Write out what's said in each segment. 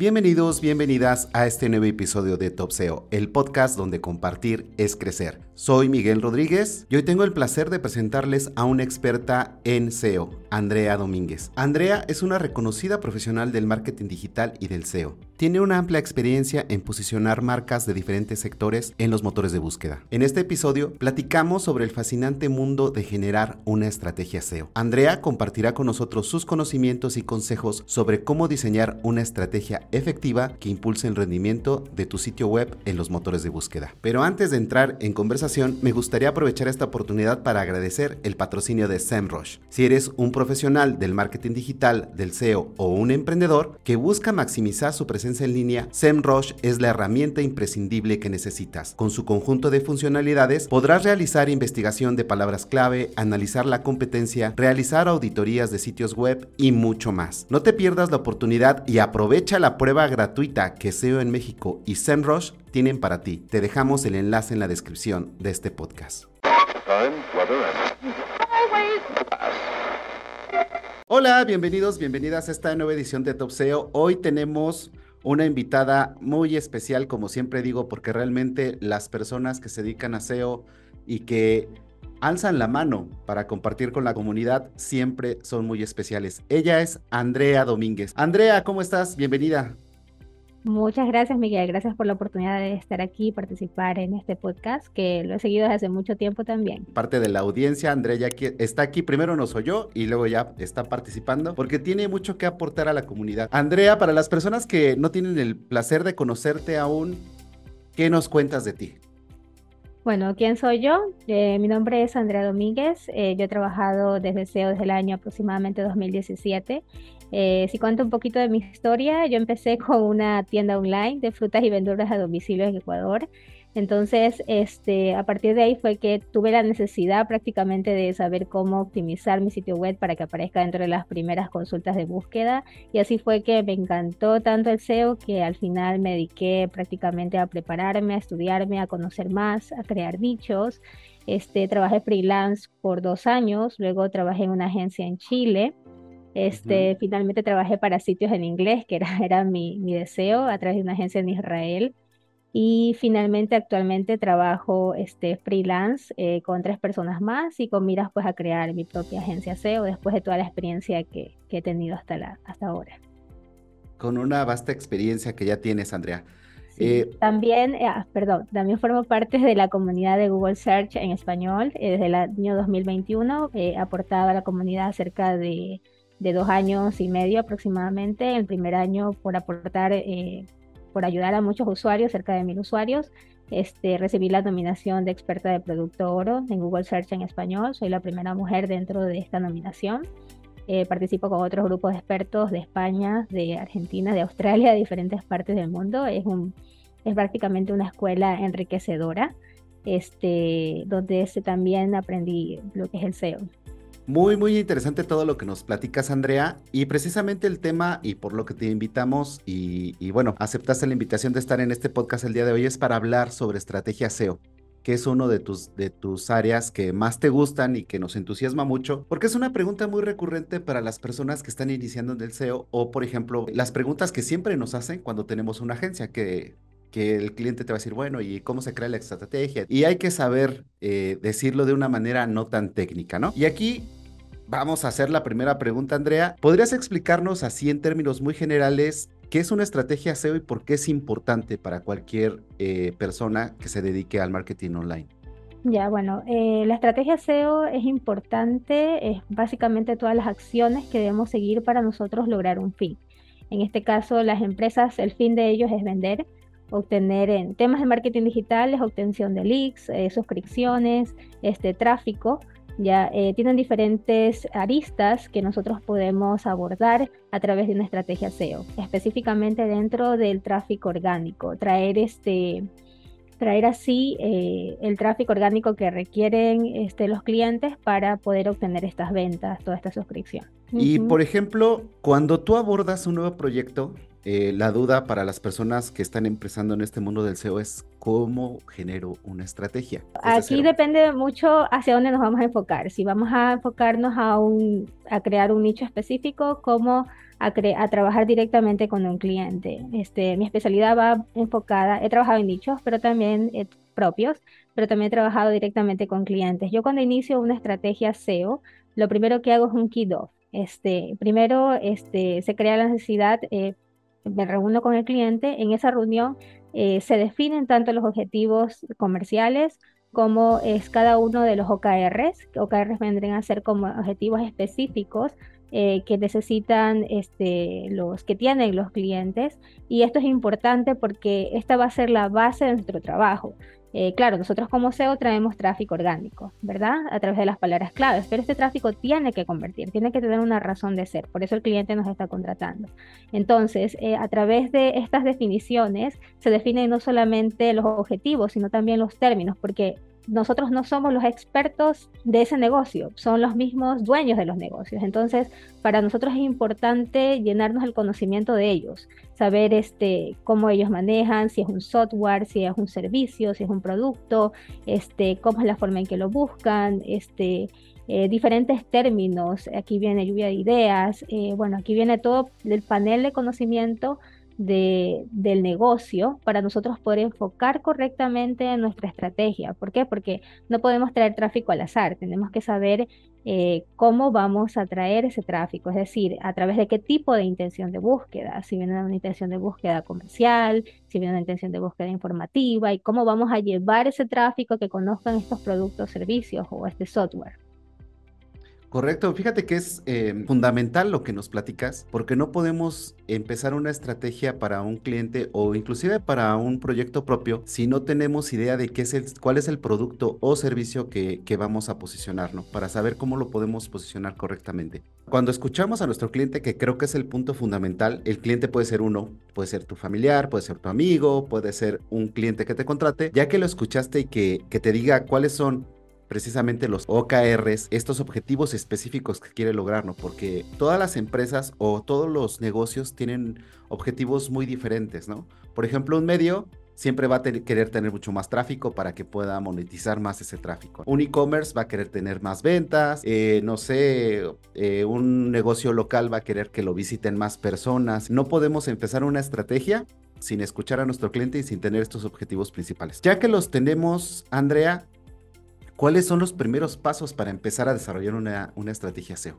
Bienvenidos, bienvenidas a este nuevo episodio de Top SEO, el podcast donde compartir es crecer. Soy Miguel Rodríguez y hoy tengo el placer de presentarles a una experta en SEO, Andrea Domínguez. Andrea es una reconocida profesional del marketing digital y del SEO. Tiene una amplia experiencia en posicionar marcas de diferentes sectores en los motores de búsqueda. En este episodio platicamos sobre el fascinante mundo de generar una estrategia SEO. Andrea compartirá con nosotros sus conocimientos y consejos sobre cómo diseñar una estrategia efectiva que impulse el rendimiento de tu sitio web en los motores de búsqueda. Pero antes de entrar en conversación, me gustaría aprovechar esta oportunidad para agradecer el patrocinio de SEMrush. Si eres un profesional del marketing digital, del SEO o un emprendedor que busca maximizar su presencia en línea, SEMrush es la herramienta imprescindible que necesitas. Con su conjunto de funcionalidades podrás realizar investigación de palabras clave, analizar la competencia, realizar auditorías de sitios web y mucho más. No te pierdas la oportunidad y aprovecha la prueba gratuita que SEO en México y SEMrush tienen para ti. Te dejamos el enlace en la descripción de este podcast. Hola, bienvenidos, bienvenidas a esta nueva edición de Top SEO. Hoy tenemos una invitada muy especial, como siempre digo, porque realmente las personas que se dedican a SEO y que alzan la mano para compartir con la comunidad siempre son muy especiales. Ella es Andrea Domínguez. Andrea, ¿cómo estás? Bienvenida. Muchas gracias, Miguel. Gracias por la oportunidad de estar aquí y participar en este podcast, que lo he seguido desde hace mucho tiempo también. Parte de la audiencia, Andrea ya está aquí, primero nos oyó y luego ya está participando, porque tiene mucho que aportar a la comunidad. Andrea, para las personas que no tienen el placer de conocerte aún, ¿qué nos cuentas de ti? Bueno, ¿quién soy yo? Eh, mi nombre es Andrea Domínguez. Eh, yo he trabajado desde SEO desde el año aproximadamente 2017 eh, si cuento un poquito de mi historia, yo empecé con una tienda online de frutas y verduras a domicilio en Ecuador. Entonces, este, a partir de ahí fue que tuve la necesidad prácticamente de saber cómo optimizar mi sitio web para que aparezca dentro de las primeras consultas de búsqueda. Y así fue que me encantó tanto el SEO que al final me dediqué prácticamente a prepararme, a estudiarme, a conocer más, a crear nichos. Este, trabajé freelance por dos años, luego trabajé en una agencia en Chile este, Finalmente trabajé para sitios en inglés, que era, era mi, mi, deseo, a través de una agencia en Israel. Y finalmente actualmente trabajo este, freelance eh, con tres personas más y con miras pues a crear mi propia agencia SEO después de toda la experiencia que, que he tenido hasta, la, hasta ahora. Con una vasta experiencia que ya tienes, Andrea. Eh, también, eh, ah, perdón, también formo parte de la comunidad de Google Search en español. desde el año 2021 he aportado a la comunidad cerca de de dos años y medio aproximadamente. El primer año por aportar, eh, por ayudar a muchos usuarios, cerca de mil usuarios. Este, recibí la nominación de experta de producto oro en Google Search en español. Soy la primera mujer dentro de esta nominación. Eh, participo con otros grupos de expertos de España, de Argentina, de Australia, de diferentes partes del mundo. Es, un, es prácticamente una escuela enriquecedora, este, donde también aprendí lo que es el SEO. Muy, muy interesante todo lo que nos platicas, Andrea. Y precisamente el tema, y por lo que te invitamos, y, bueno, aceptaste la invitación de estar en este podcast el día de hoy, es para hablar sobre estrategia SEO que es uno de tus, de tus áreas que más te gustan y que nos entusiasma mucho, porque es una pregunta muy recurrente para las personas que están iniciando en el SEO o, por ejemplo, las preguntas que siempre nos hacen cuando tenemos una agencia, que, que el cliente te va a decir, bueno, ¿y cómo se crea la estrategia? Y hay que saber eh, decirlo de una manera no tan técnica, ¿no? Y aquí Vamos a hacer la primera pregunta, Andrea. ¿Podrías explicarnos así en términos muy generales qué es una estrategia SEO y por qué es importante para cualquier eh, persona que se dedique al marketing online? Ya, bueno, eh, la estrategia SEO es importante, es básicamente todas las acciones que debemos seguir para nosotros lograr un fin. En este caso, las empresas, el fin de ellos es vender, obtener en temas de marketing digital, es obtención de leads, eh, suscripciones, este, tráfico ya eh, tienen diferentes aristas que nosotros podemos abordar a través de una estrategia SEO, específicamente dentro del tráfico orgánico, traer este traer así eh, el tráfico orgánico que requieren este, los clientes para poder obtener estas ventas, toda esta suscripción. Y por ejemplo, cuando tú abordas un nuevo proyecto, eh, la duda para las personas que están empezando en este mundo del SEO es cómo genero una estrategia. Aquí depende mucho hacia dónde nos vamos a enfocar. Si vamos a enfocarnos a, un, a crear un nicho específico, cómo a, a, trabajar directamente con un cliente. Este, mi especialidad va enfocada, he trabajado en nichos, pero también eh, propios, pero también he trabajado directamente con clientes. Yo cuando inicio una estrategia SEO, lo primero que hago es un key-off. Este, primero este, se crea la necesidad eh, me reúno con el cliente, en esa reunión eh, se definen tanto los objetivos comerciales como es cada uno de los OKRs. OKRs vendrían a ser como objetivos específicos eh, que necesitan este, los que tienen los clientes. Y esto es importante porque esta va a ser la base de nuestro trabajo. Eh, claro, nosotros como SEO traemos tráfico orgánico, ¿verdad? A través de las palabras claves, pero este tráfico tiene que convertir, tiene que tener una razón de ser, por eso el cliente nos está contratando. Entonces, eh, a través de estas definiciones se definen no solamente los objetivos, sino también los términos, porque nosotros no somos los expertos de ese negocio, son los mismos dueños de los negocios. Entonces, para nosotros es importante llenarnos el conocimiento de ellos, saber este, cómo ellos manejan, si es un software, si es un servicio, si es un producto, este, cómo es la forma en que lo buscan, este, eh, diferentes términos. Aquí viene lluvia de ideas, eh, bueno, aquí viene todo el panel de conocimiento del negocio para nosotros poder enfocar correctamente nuestra estrategia. ¿Por qué? Porque no podemos traer tráfico al azar, tenemos que saber eh, cómo vamos a traer ese tráfico, es decir, a través de qué tipo de intención de búsqueda, si viene una intención de búsqueda comercial, si viene una intención de búsqueda informativa y cómo vamos a llevar ese tráfico que conozcan estos productos, servicios o este software. Correcto, fíjate que es eh, fundamental lo que nos platicas, porque no podemos empezar una estrategia para un cliente o inclusive para un proyecto propio si no tenemos idea de qué es el, cuál es el producto o servicio que, vamos a posicionar, ¿no? Para saber cómo lo podemos posicionar correctamente. Cuando escuchamos a nuestro cliente, que creo que es el punto fundamental, el cliente puede ser uno, puede ser tu familiar, puede ser tu amigo, puede ser un cliente que te contrate, ya que lo escuchaste y que te diga cuáles son precisamente los OKRs, estos objetivos específicos que quiere lograr, ¿no? Porque todas las empresas o todos los negocios tienen objetivos muy diferentes, ¿no? Por ejemplo, un medio siempre va a querer tener mucho más tráfico para que pueda monetizar más ese tráfico. Un e-commerce va a querer tener más ventas, eh, no sé, eh, un negocio local va a querer que lo visiten más personas. No podemos empezar una estrategia sin escuchar a nuestro cliente y sin tener estos objetivos principales. Ya que los tenemos, Andrea, ¿Cuáles son los primeros pasos para empezar a desarrollar una, estrategia SEO?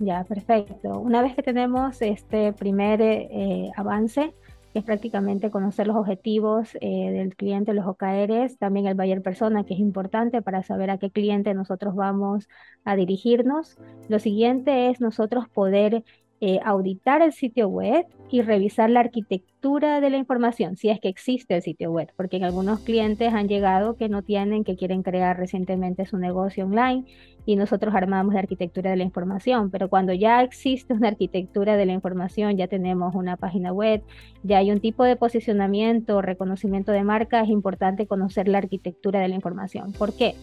Ya, perfecto. Una vez que tenemos este primer eh, avance, que es prácticamente conocer los objetivos eh, del cliente, los OKRs, también el buyer persona, que es importante para saber a qué cliente nosotros vamos a dirigirnos. Lo siguiente es nosotros poder eh, auditar el sitio web y revisar la arquitectura de la información, si es que existe el sitio web, porque en algunos clientes han llegado que no tienen, que quieren crear recientemente su negocio online y nosotros armamos la arquitectura de la información, pero cuando ya existe una arquitectura de la información, ya tenemos una página web, ya hay un tipo de posicionamiento, reconocimiento de marca, es importante conocer la arquitectura de la información. ¿Por qué?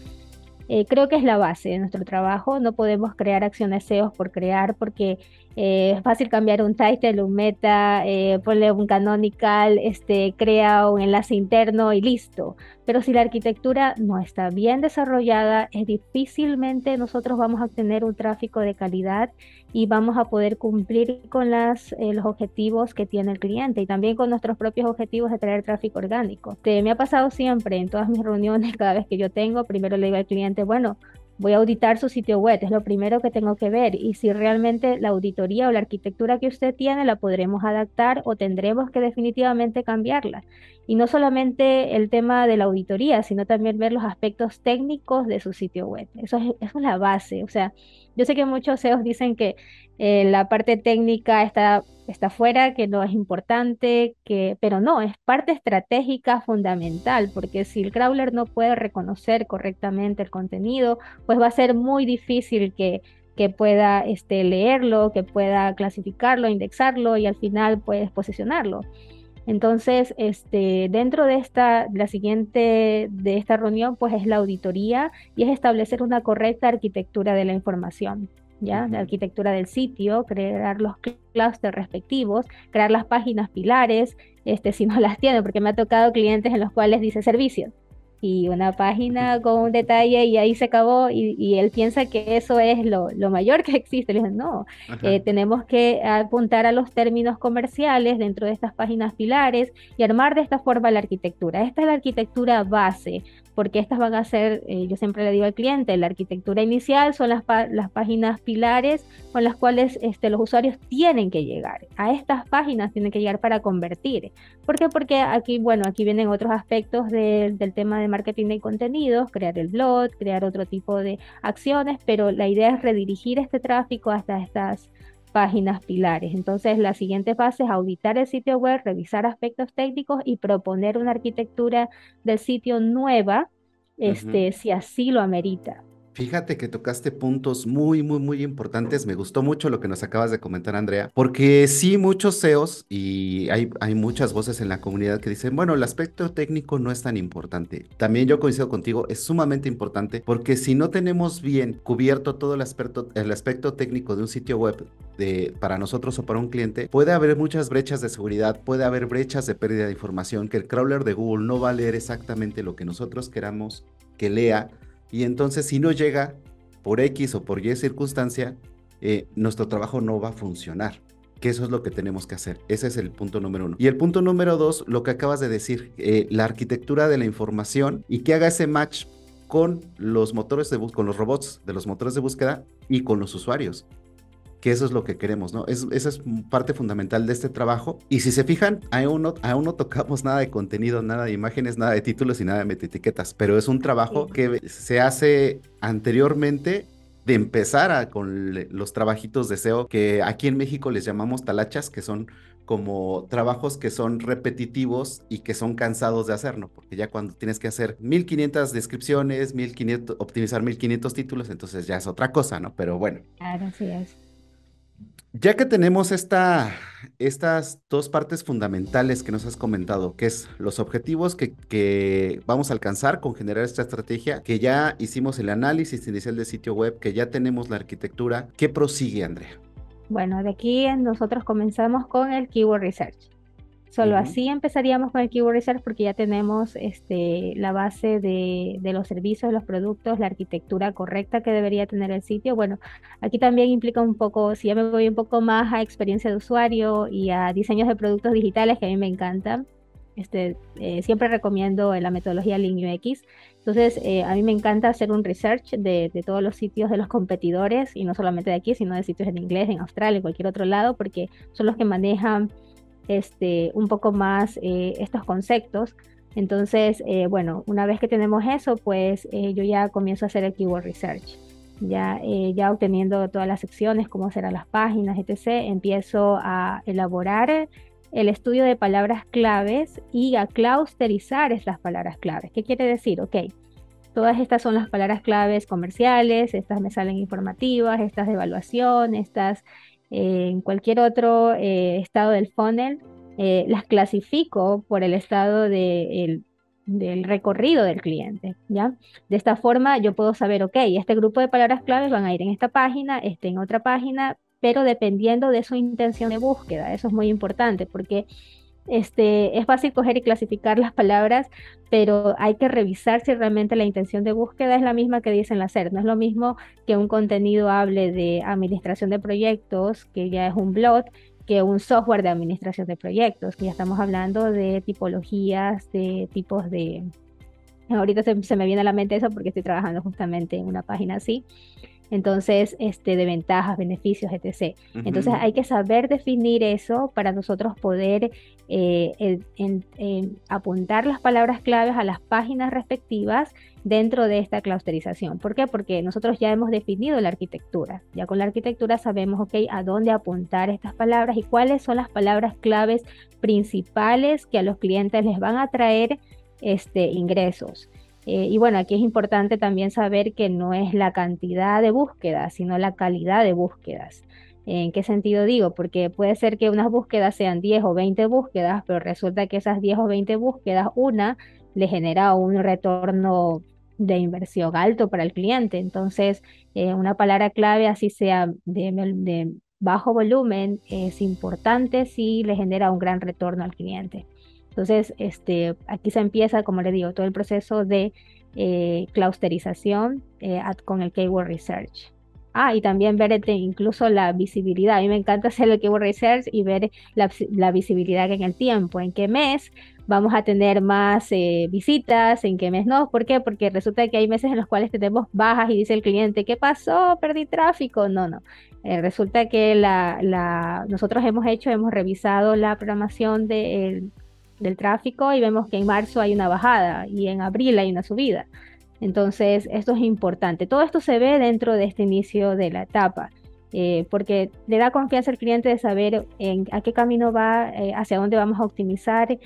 Eh, creo que es la base de nuestro trabajo. No podemos crear acciones SEO por crear porque eh, es fácil cambiar un title, un meta, eh, ponle un canonical, este, crea un enlace interno y listo. Pero si la arquitectura no está bien desarrollada, es difícilmente nosotros vamos a obtener un tráfico de calidad y vamos a poder cumplir con las, eh, los objetivos que tiene el cliente y también con nuestros propios objetivos de traer tráfico orgánico. me ha pasado siempre en todas mis reuniones, cada vez que yo tengo, primero le digo al cliente, bueno, voy a auditar su sitio web, es lo primero que tengo que ver y si realmente la auditoría o la arquitectura que usted tiene la podremos adaptar o tendremos que definitivamente cambiarla. Y no solamente el tema de la auditoría, sino también ver los aspectos técnicos de su sitio web. Eso es, eso es la base. O sea, yo sé que muchos CEOs dicen que eh, la parte técnica está, está fuera, que no es importante, que, pero no, es parte estratégica fundamental, porque si el crawler no puede reconocer correctamente el contenido, pues va a ser muy difícil que, que pueda este, leerlo, que pueda clasificarlo, indexarlo y al final puedes posicionarlo. Entonces, este, dentro de esta, la siguiente de esta reunión, pues es la auditoría y es establecer una correcta arquitectura de la información. ¿Ya? La arquitectura del sitio, crear los clústeres respectivos, crear las páginas pilares, este, si no las tiene, porque me ha tocado clientes en los cuales dice servicios, y una página con un detalle y ahí se acabó y, él piensa que eso es lo, mayor que existe. Le no, eh, tenemos que apuntar a los términos comerciales dentro de estas páginas pilares y armar de esta forma la arquitectura. Esta es la arquitectura base porque estas van a ser, eh, yo siempre le digo al cliente, la arquitectura inicial son las, las páginas pilares con las cuales este, los usuarios tienen que llegar. A estas páginas tienen que llegar para convertir. ¿Por qué? Porque aquí, bueno, aquí vienen otros aspectos del tema de marketing de contenidos, crear el blog, crear otro tipo de acciones, pero la idea es redirigir este tráfico hasta estas páginas pilares. Entonces, la siguiente fase es auditar el sitio web, revisar aspectos técnicos y proponer una arquitectura del sitio nueva, este, si así lo amerita. Fíjate que tocaste puntos muy, muy, muy importantes. Me gustó mucho lo que nos acabas de comentar, Andrea, porque sí, muchos CEOs y hay, hay muchas voces en la comunidad que dicen, bueno, el aspecto técnico no es tan importante. También yo coincido contigo, es sumamente importante porque si no tenemos bien cubierto todo el aspecto, el aspecto técnico de un sitio web de, para nosotros o para un cliente, puede haber muchas brechas de seguridad, puede haber brechas de pérdida de información, que el crawler de Google no va a leer exactamente lo que nosotros queramos que lea y entonces si no llega por X o por Y circunstancia, eh, nuestro trabajo no va a funcionar. Que eso es lo que tenemos que hacer. Ese es el punto número uno. Y el punto número dos, lo que acabas de decir, eh, la arquitectura de la información y que haga ese match con los motores de con los robots de los motores de búsqueda y con los usuarios que eso es lo que queremos, ¿no? Es, esa es parte fundamental de este trabajo. Y si se fijan, aún no, aún no tocamos nada de contenido, nada de imágenes, nada de títulos y nada de metaetiquetas, pero es un trabajo que se hace anteriormente de empezar a, con los trabajitos de SEO que aquí en México les llamamos talachas, que son como trabajos que son repetitivos y que son cansados de hacer, ¿no? Porque ya cuando tienes que hacer 1500 descripciones, 1500, optimizar 1500 títulos, entonces ya es otra cosa, ¿no? Pero bueno. Claro, así es. Ya que tenemos esta, estas dos partes fundamentales que nos has comentado, que es los objetivos que, que, vamos a alcanzar con generar esta estrategia, que ya hicimos el análisis inicial del sitio web, que ya tenemos la arquitectura, ¿qué prosigue, Andrea? Bueno, de aquí nosotros comenzamos con el Keyword Research. Solo así empezaríamos con el Keyword Research porque ya tenemos este, la base de, los servicios, los productos, la arquitectura correcta que debería tener el sitio. Bueno, aquí también implica un poco, si ya me voy un poco más a experiencia de usuario y a diseños de productos digitales que a mí me encantan. Este, eh, siempre recomiendo la metodología Lean UX. Entonces, eh, a mí me encanta hacer un research de, de, todos los sitios de los competidores y no solamente de aquí, sino de sitios en inglés, en Australia, en cualquier otro lado, porque son los que manejan este, un poco más eh, estos conceptos. Entonces, eh, bueno, una vez que tenemos eso, pues eh, yo ya comienzo a hacer el keyword research. Ya, ya obteniendo todas las secciones, cómo serán las páginas, etc., empiezo a elaborar el estudio de palabras claves y a clusterizar estas palabras claves. ¿Qué quiere decir? Ok, todas estas son las palabras claves comerciales, estas me salen informativas, estas de evaluación, estas en cualquier otro eh, estado del funnel, eh, las clasifico por el estado del recorrido del cliente, ¿ya? De esta forma yo puedo saber, ok, este grupo de palabras claves van a ir en esta página, este en otra página, pero dependiendo de su intención de búsqueda, eso es muy importante porque este, es fácil coger y clasificar las palabras, pero hay que revisar si realmente la intención de búsqueda es la misma que dicen la SER. No es lo mismo que un contenido hable de administración de proyectos, que ya es un blog, que un software de administración de proyectos, que ya estamos hablando de tipologías, de tipos de... Ahorita se, se me viene a la mente eso porque estoy trabajando justamente en una página así entonces, este, de ventajas, beneficios, etc. Entonces, hay que saber definir eso para nosotros poder eh, apuntar las palabras claves a las páginas respectivas dentro de esta clusterización. ¿Por qué? Porque nosotros ya hemos definido la arquitectura. Ya con la arquitectura sabemos, ok, a dónde apuntar estas palabras y cuáles son las palabras claves principales que a los clientes les van a traer este, ingresos. Eh, y bueno, aquí es importante también saber que no es la cantidad de búsquedas, sino la calidad de búsquedas. ¿En qué sentido digo? Porque puede ser que unas búsquedas sean 10 o 20 búsquedas, pero resulta que esas 10 o 20 búsquedas, una le genera un retorno de inversión alto para el cliente. Entonces, eh, una palabra clave, así sea de, bajo volumen, es importante si le genera un gran retorno al cliente. Entonces, este, aquí se empieza, como le digo, todo el proceso de eh, clusterización eh, con el Keyword Research. Ah, y también ver este, incluso la visibilidad. A mí me encanta hacer el keyword research y ver la, visibilidad en el tiempo, en qué mes vamos a tener más eh, visitas, en qué mes no. ¿Por qué? Porque resulta que hay meses en los cuales tenemos bajas y dice el cliente, ¿qué pasó? Perdí tráfico. No, no. Eh, resulta que la, nosotros hemos hecho, hemos revisado la programación del tráfico y vemos que en marzo hay una bajada y en abril hay una subida. Entonces, esto es importante. Todo esto se ve dentro de este inicio de la etapa, eh, porque le da confianza al cliente de saber en, a qué camino va, eh, hacia dónde vamos a optimizar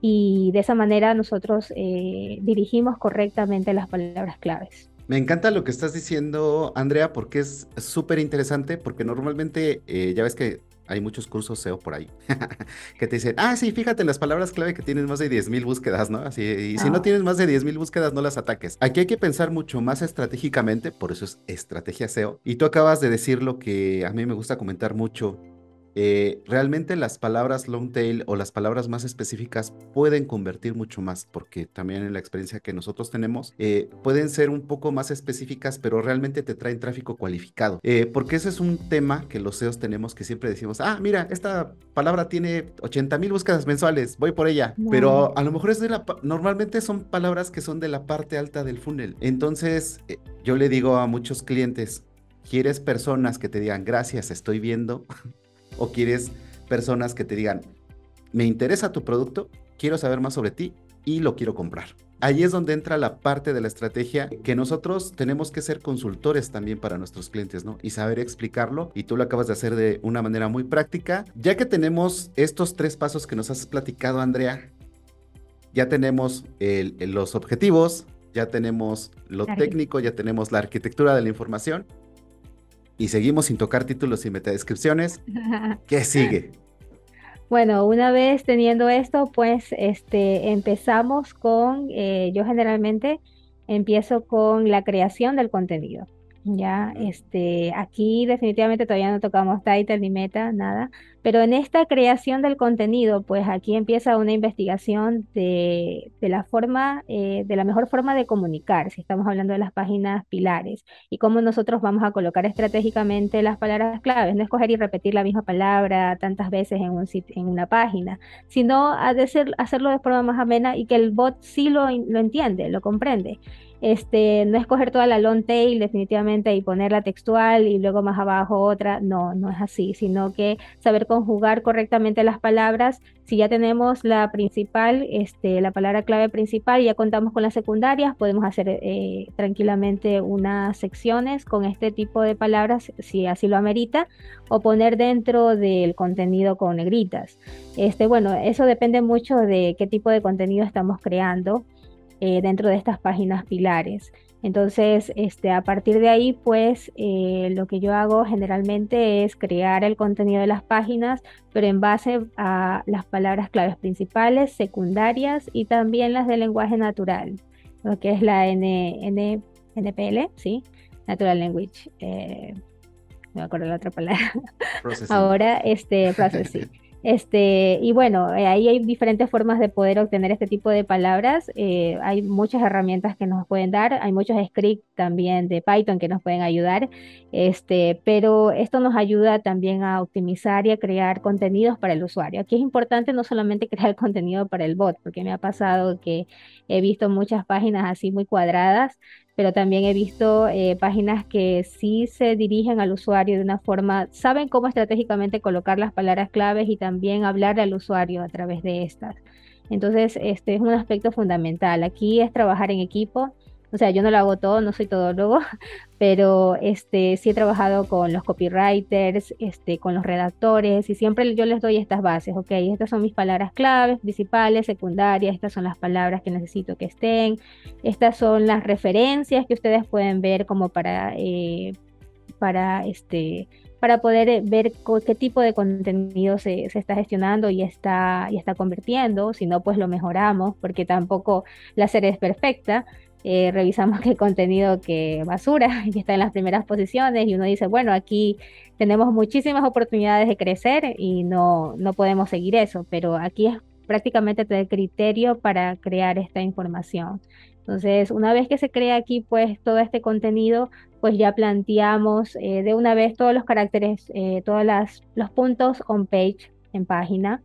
y de esa manera nosotros eh, dirigimos correctamente las palabras claves. Me encanta lo que estás diciendo, Andrea, porque es súper interesante, porque normalmente ya ves que hay muchos cursos SEO por ahí que te dicen, ah, sí, fíjate en las palabras clave que tienes más de 10.000 búsquedas, ¿no? Así, y si no ah. tienes más de 10.000 búsquedas, no las ataques. Aquí hay que pensar mucho más estratégicamente, por eso es estrategia SEO. Y tú acabas de decir lo que a mí me gusta comentar mucho, eh, realmente las palabras long tail o las palabras más específicas pueden convertir mucho más, porque también en la experiencia que nosotros tenemos, eh, pueden ser un poco más específicas, pero realmente te traen tráfico cualificado. Eh, porque ese es un tema que los SEOs tenemos que siempre decimos, ah, mira, esta palabra tiene 80 mil búsquedas mensuales, voy por ella. Pero a lo mejor es de la, normalmente son palabras que son de la parte alta del funnel. Entonces, yo le digo a muchos clientes, ¿quieres personas que te digan, gracias, estoy viendo? o quieres personas que te digan, me interesa tu producto, quiero saber más sobre ti y lo quiero comprar. Ahí es donde entra la parte de la estrategia que nosotros tenemos que ser consultores también para nuestros clientes, ¿no? Y saber explicarlo. Y tú lo acabas de hacer de una manera muy práctica. Ya que tenemos estos tres pasos que nos has platicado, Andrea, ya tenemos los objetivos, ya tenemos lo técnico, ya tenemos la arquitectura de la información y seguimos sin tocar títulos y metadescripciones. ¿Qué sigue? Bueno, una vez teniendo esto, pues este, empezamos con, eh, yo generalmente empiezo con la creación del contenido. Ya, este, aquí definitivamente todavía no tocamos title ni meta, nada, pero en esta creación del contenido, pues aquí empieza una investigación de, la forma, eh, de la mejor forma de comunicar, si estamos hablando de las páginas pilares, y cómo nosotros vamos a colocar estratégicamente las palabras claves, no escoger y repetir la misma palabra tantas veces en, un en una página, sino a hacerlo de forma más amena y que el bot sí lo, lo entiende, lo comprende. Este, no escoger toda la long tail definitivamente y ponerla textual y luego más abajo otra, no, no es así, sino que saber conjugar correctamente las palabras. Si ya tenemos la principal, este, la palabra clave principal, ya contamos con las secundarias, podemos hacer eh, tranquilamente unas secciones con este tipo de palabras, si así lo amerita, o poner dentro del contenido con negritas. Este, bueno, eso depende mucho de qué tipo de contenido estamos creando. Eh, dentro de estas páginas pilares. Entonces, este, a partir de ahí, pues eh, lo que yo hago generalmente es crear el contenido de las páginas, pero en base a las palabras claves principales, secundarias y también las de lenguaje natural, lo que es la N, NPL, ¿sí? Natural Language. Eh, no me acuerdo la otra palabra. Ahora, este, processing. Este, y bueno, eh, ahí hay diferentes formas de poder obtener este tipo de palabras. Eh, hay muchas herramientas que nos pueden dar, hay muchos scripts también de Python que nos pueden ayudar, este, pero esto nos ayuda también a optimizar y a crear contenidos para el usuario. Aquí es importante no solamente crear contenido para el bot, porque me ha pasado que he visto muchas páginas así muy cuadradas pero también he visto eh, páginas que sí se dirigen al usuario de una forma, saben cómo estratégicamente colocar las palabras claves y también hablar al usuario a través de estas. Entonces, este es un aspecto fundamental. Aquí es trabajar en equipo, o sea, yo no lo hago todo, no soy todólogo, pero este, sí he trabajado con los copywriters, este, con los redactores y siempre yo les doy estas bases, ok, estas son mis palabras claves, principales, secundarias, estas son las palabras que necesito que estén, estas son las referencias que ustedes pueden ver como para, eh, para este, para poder ver qué tipo de contenido se, se, está gestionando y está, y está convirtiendo. Si no, pues lo mejoramos, porque tampoco la serie es perfecta. Eh, revisamos qué contenido que basura, que está en las primeras posiciones, y uno dice, bueno, aquí tenemos muchísimas oportunidades de crecer y no, no podemos seguir eso, pero aquí es prácticamente el criterio para crear esta información. Entonces, una vez que se crea aquí pues todo este contenido, pues ya planteamos eh, de una vez todos los caracteres, eh, todos los puntos on page en página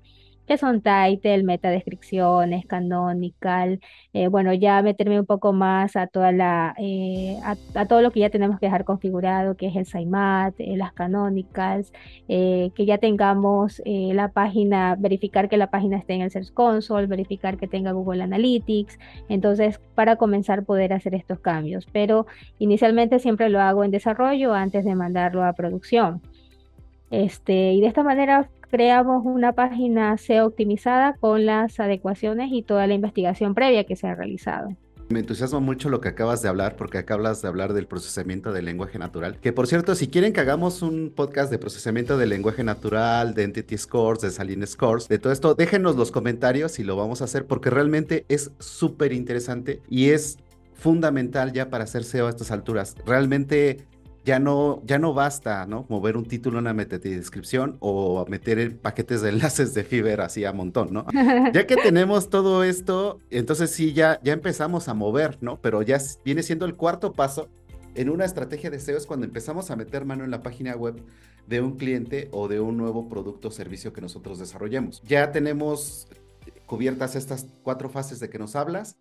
que son title, metadescripciones, canonical, eh, bueno, ya meterme un poco más a toda la, eh, a, todo lo que ya tenemos que dejar configurado, que es el SIMAT, eh, las canonicals, que ya tengamos la página, verificar que la página esté en el Search Console, verificar que tenga Google Analytics, entonces para comenzar poder hacer estos cambios, pero inicialmente siempre lo hago en desarrollo antes de mandarlo a producción. Este, y de esta manera creamos una página SEO optimizada con las adecuaciones y toda la investigación previa que se ha realizado. Me entusiasma mucho lo que acabas de hablar, porque acabas de hablar del procesamiento del lenguaje natural. Que por cierto, si quieren que hagamos un podcast de procesamiento del lenguaje natural, de Entity Scores, de Saline Scores, de todo esto, déjenos los comentarios y lo vamos a hacer porque realmente es súper interesante y es fundamental ya para hacer SEO a estas alturas. Realmente ya no, ya no basta, ¿no? Mover un título, una descripción o meter paquetes de enlaces de Fiverr así a montón, ¿no? ya que tenemos todo esto, entonces sí, ya, ya empezamos a mover, ¿no? Pero ya viene siendo el cuarto paso en una estrategia de SEO es cuando empezamos a meter mano en la página web de un cliente o de un nuevo producto o servicio que nosotros desarrollemos. Ya tenemos cubiertas estas cuatro fases de que nos hablas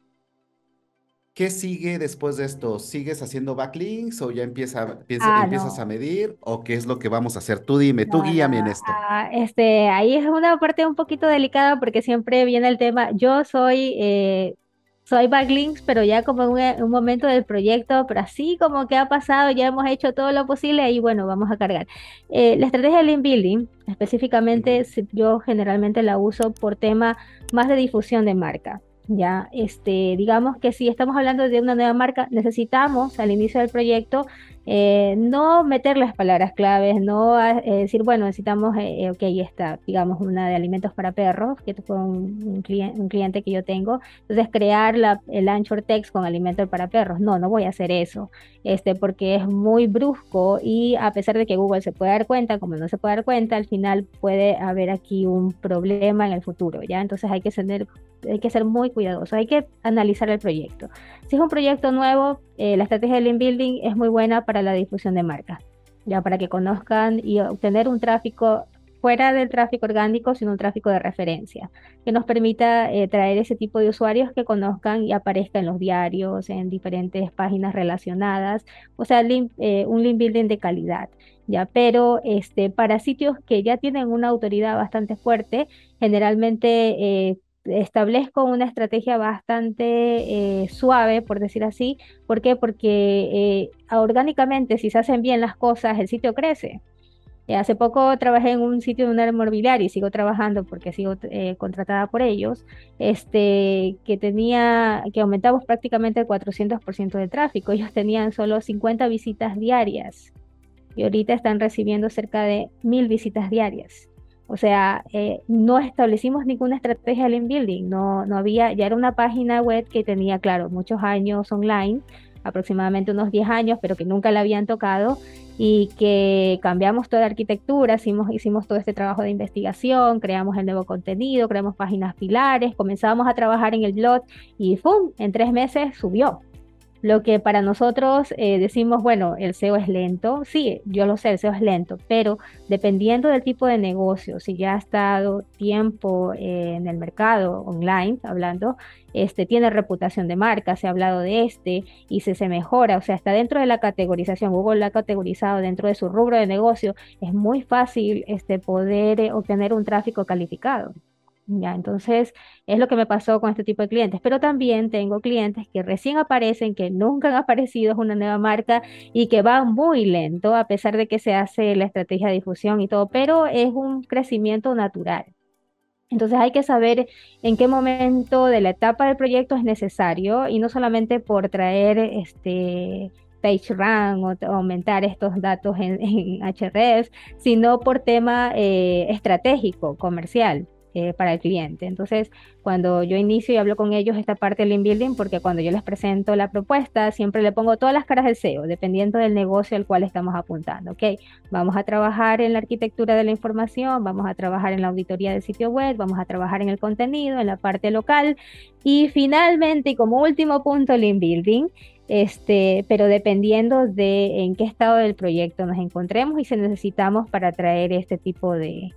¿Qué sigue después de esto? ¿Sigues haciendo backlinks o ya empieza, ah, empiezas a medir? ¿O qué es lo que vamos a hacer? Tú dime, tú guíame en esto. Ah, este, ahí es una parte un poquito delicada porque siempre viene el tema. Yo soy, eh, soy backlinks, pero ya como en un, momento del proyecto, pero así como que ha pasado, ya hemos hecho todo lo posible y bueno, vamos a cargar. Eh, la estrategia de link building, específicamente, yo generalmente la uso por tema más de difusión de marca. Ya, este, digamos que si estamos hablando de una nueva marca, necesitamos al inicio del proyecto eh, no meter las palabras claves, no eh, decir, bueno, necesitamos, eh, ok, está, digamos, una de alimentos para perros, que fue un, cliente, que yo tengo, entonces crear la, el anchor text con alimentos para perros, no, no voy a hacer eso, este, porque es muy brusco y a pesar de que Google se puede dar cuenta, como no se puede dar cuenta, al final puede haber aquí un problema en el futuro, ¿ya? Entonces hay que ser muy cuidadoso, hay que analizar el proyecto. Si es un proyecto nuevo, la estrategia de link building es muy buena para la difusión de marca, ya para que conozcan y obtener un tráfico fuera del tráfico orgánico, sino un tráfico de referencia, que nos permita eh, traer ese tipo de usuarios que conozcan y aparezcan en los diarios, en diferentes páginas relacionadas, o sea, eh, un link building de calidad. Ya, pero este, para sitios que ya tienen una autoridad bastante fuerte, generalmente eh, establezco una estrategia bastante eh, suave, por decir así. ¿Por qué? Porque eh, orgánicamente, si se hacen bien las cosas, el sitio crece. Eh, hace poco trabajé en un sitio de una inmobiliaria y sigo trabajando porque sigo contratada por ellos, este, que tenía, que aumentamos prácticamente el 400% de tráfico. Ellos tenían solo 50 visitas diarias y ahorita están recibiendo cerca de mil visitas diarias. O sea, eh, no establecimos ninguna estrategia de link building, no, no había, ya era una página web que tenía, claro, muchos años online, aproximadamente unos 10 años, pero que nunca la habían tocado y que cambiamos toda la arquitectura, hicimos, todo este trabajo de investigación, creamos el nuevo contenido, creamos páginas pilares, comenzamos a trabajar en el blog y ¡pum! En tres meses subió. Lo que para nosotros eh, decimos, bueno, el SEO es lento, sí, yo lo sé, el SEO es lento, pero dependiendo del tipo de negocio, si ya ha estado tiempo eh, en el mercado online, hablando, este, tiene reputación de marca, se ha hablado de este y se, se mejora, o sea, está dentro de la categorización, Google lo ha categorizado dentro de su rubro de negocio, es muy fácil este, poder eh, obtener un tráfico calificado. Ya, entonces es lo que me pasó con este tipo de clientes, pero también tengo clientes que recién aparecen, que nunca han aparecido, es una nueva marca y que van muy lento a pesar de que se hace la estrategia de difusión y todo, pero es un crecimiento natural. Entonces hay que saber en qué momento de la etapa del proyecto es necesario y no solamente por traer este page rank o, aumentar estos datos en, en href, sino por tema eh, estratégico, comercial. Eh, para el cliente. Entonces, cuando yo inicio y hablo con ellos esta parte del inbuilding, porque cuando yo les presento la propuesta, siempre le pongo todas las caras del SEO, dependiendo del negocio al cual estamos apuntando. Ok, vamos a trabajar en la arquitectura de la información, vamos a trabajar en la auditoría del sitio web, vamos a trabajar en el contenido, en la parte local y finalmente, y como último punto, el inbuilding. Este, pero dependiendo de en qué estado del proyecto nos encontremos y si necesitamos para traer este tipo de,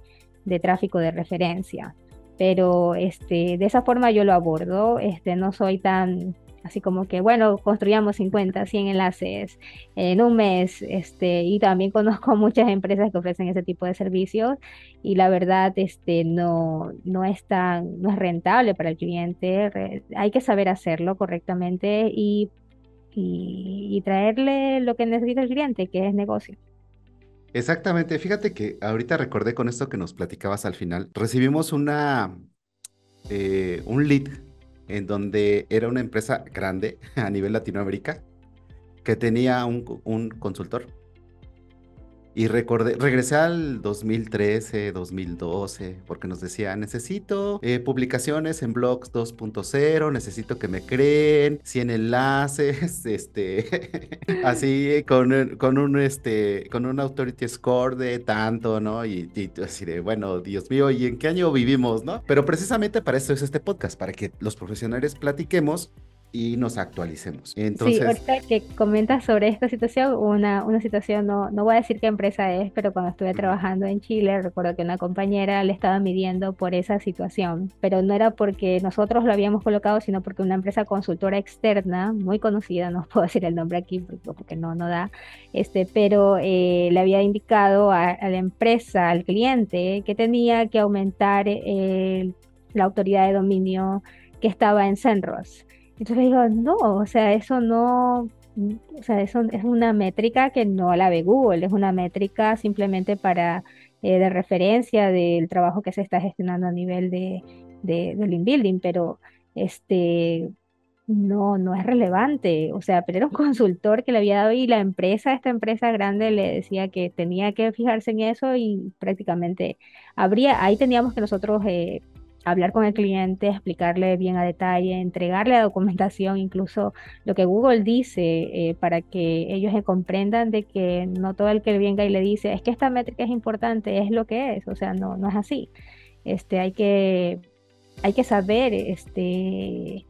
de tráfico de referencia. Pero este, de esa forma yo lo abordo, este, no soy tan así como que, bueno, construyamos 50, 100 enlaces en un mes, este, y también conozco muchas empresas que ofrecen ese tipo de servicios y la verdad este, no, no, es tan, no es rentable para el cliente, hay que saber hacerlo correctamente y, y traerle lo que necesita el cliente, que es negocio. Exactamente, fíjate que ahorita recordé con esto que nos platicabas al final, recibimos una, eh, un lead en donde era una empresa grande a nivel Latinoamérica que tenía un, un consultor y recordé, regresé al 2013, 2012, porque nos decía, necesito eh, publicaciones en blogs 2.0, necesito que me creen 100 enlaces, este, así con, con, un, este, con un authority score de tanto, ¿no? Y, y así de, bueno, Dios mío, ¿y en qué año vivimos, no? Pero precisamente para eso es este podcast, para que los profesionales platiquemos y nos actualicemos. Entonces, sí, ahorita que comentas sobre esta situación, una, una situación, no, no voy a decir qué empresa es, pero cuando estuve trabajando en Chile, recuerdo que una compañera le estaba midiendo por esa situación, pero no era porque nosotros lo habíamos colocado, sino porque una empresa consultora externa, muy conocida, no puedo decir el nombre aquí porque no, no da, este, pero eh, le había indicado a, la empresa, al cliente, que tenía que aumentar eh, la autoridad de dominio que estaba en Senros. Entonces digo, no, o sea, eso no, o sea, eso es una métrica que no la ve Google, es una métrica simplemente para eh, de referencia del trabajo que se está gestionando a nivel de, de, del inbuilding, pero este no, no es relevante, o sea, pero era un consultor que le había dado y la empresa, esta empresa grande le decía que tenía que fijarse en eso y prácticamente habría, ahí teníamos que nosotros eh, hablar con el cliente, explicarle bien a detalle, entregarle la documentación, incluso lo que Google dice, eh, para que ellos comprendan de que no todo el que venga y le dice, es que esta métrica es importante, es lo que es, o sea, no, no es así. Este, hay, que, hay que saber este,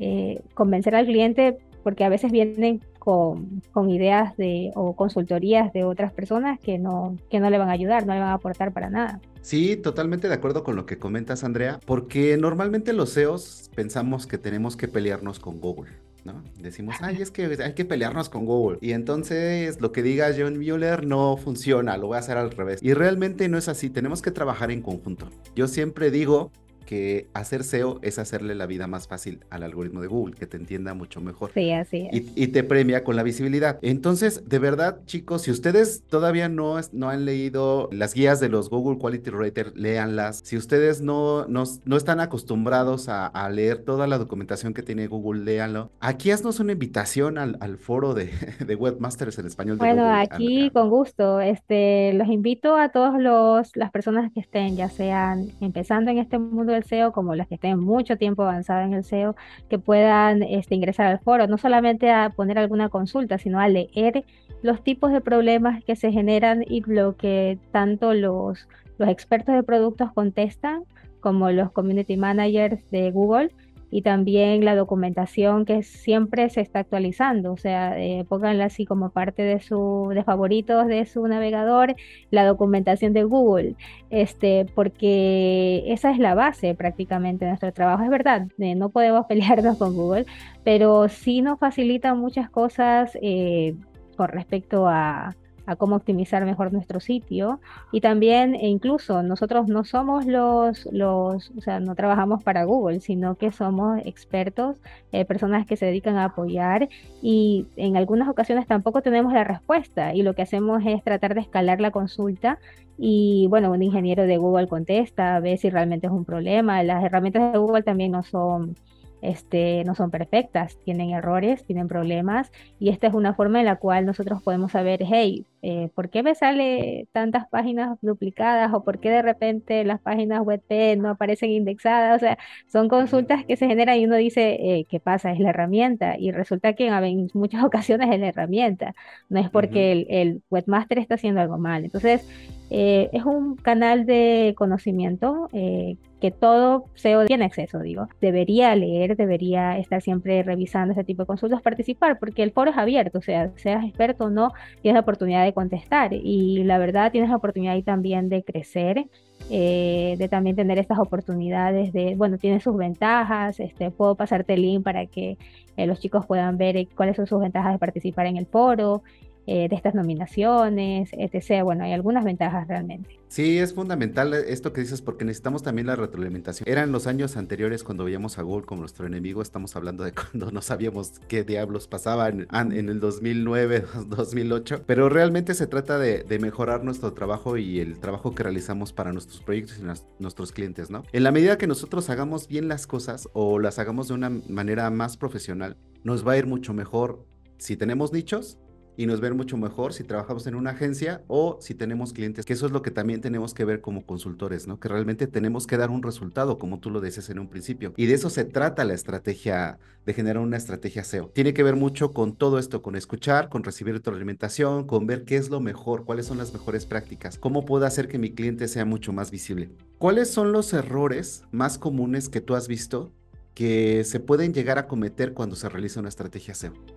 eh, convencer al cliente porque a veces vienen con, ideas de, o consultorías de otras personas que no, que no le van a ayudar, no le van a aportar para nada. Sí, totalmente de acuerdo con lo que comentas, Andrea, porque normalmente los CEOs pensamos que tenemos que pelearnos con Google. ¿no? Decimos, ay, es que hay que pelearnos con Google. Y entonces lo que diga John Mueller no funciona, lo voy a hacer al revés. Y realmente no es así, tenemos que trabajar en conjunto. Yo siempre digo que hacer SEO es hacerle la vida más fácil al algoritmo de Google, que te entienda mucho mejor. Sí, así es. Y, te premia con la visibilidad. Entonces, de verdad, chicos, si ustedes todavía no, no han leído las guías de los Google Quality Rater, léanlas. Si ustedes no, no, no están acostumbrados a, leer toda la documentación que tiene Google, léanlo. Aquí haznos una invitación al, al foro de, de, Webmasters en español. De bueno, aquí con gusto. Este, los invito a todos los las personas que estén, ya sean empezando en este mundo SEO como las que estén mucho tiempo avanzadas en el SEO, que puedan este, ingresar al foro, no solamente a poner alguna consulta, sino a leer los tipos de problemas que se generan y lo que tanto los, los expertos de productos contestan como los community managers de Google y también la documentación que siempre se está actualizando, o sea, eh, pónganla así como parte de su de favoritos de su navegador, la documentación de Google, este, porque esa es la base prácticamente de nuestro trabajo. Es verdad, eh, no podemos pelearnos con Google, pero sí nos facilita muchas cosas eh, con respecto a a cómo optimizar mejor nuestro sitio. Y también e incluso nosotros no somos los, los, o sea, no trabajamos para Google, sino que somos expertos, eh, personas que se dedican a apoyar y en algunas ocasiones tampoco tenemos la respuesta. Y lo que hacemos es tratar de escalar la consulta y bueno, un ingeniero de Google contesta, ve si realmente es un problema, las herramientas de Google también no son este, no son perfectas, tienen errores, tienen problemas y esta es una forma en la cual nosotros podemos saber, hey, eh, ¿por qué me sale tantas páginas duplicadas o por qué de repente las páginas web no aparecen indexadas? O sea, son consultas que se generan y uno dice, eh, ¿qué pasa? Es la herramienta y resulta que en muchas ocasiones es la herramienta, no es porque el, el webmaster está haciendo algo mal. Entonces, eh, es un canal de conocimiento eh, que todo SEO tiene acceso, digo. Debería leer, debería estar siempre revisando este tipo de consultas, participar, porque el foro es abierto, o sea, seas experto o no, tienes la oportunidad de contestar y la verdad tienes la oportunidad ahí también de crecer. Eh, de también tener estas oportunidades de, bueno, tiene sus ventajas, este, puedo pasarte el link para que los chicos puedan ver cuáles son sus ventajas de participar en el foro, eh, de estas nominaciones, etc. Bueno, hay algunas ventajas realmente. Sí, es fundamental esto que dices porque necesitamos también la retroalimentación. Eran los años anteriores cuando veíamos a Google como nuestro enemigo, estamos hablando de cuando no sabíamos qué diablos pasaba en, el 2009, 2008, pero realmente se trata de, mejorar nuestro trabajo y el trabajo que realizamos para nuestros proyectos y nuestros clientes, ¿no? En la medida que nosotros hagamos bien las cosas o las hagamos de una manera más profesional, nos va a ir mucho mejor si tenemos nichos y nos ven mucho mejor si trabajamos en una agencia o si tenemos clientes, que eso es lo que también tenemos que ver como consultores, ¿no? Que realmente tenemos que dar un resultado, como tú lo dices en un principio. Y de eso se trata la estrategia, de generar una estrategia SEO. Tiene que ver mucho con todo esto, con escuchar, con recibir retroalimentación, con ver qué es lo mejor, cuáles son las mejores prácticas, cómo puedo hacer que mi cliente sea mucho más visible. ¿Cuáles son los errores más comunes que tú has visto que se pueden llegar a cometer cuando se realiza una estrategia SEO?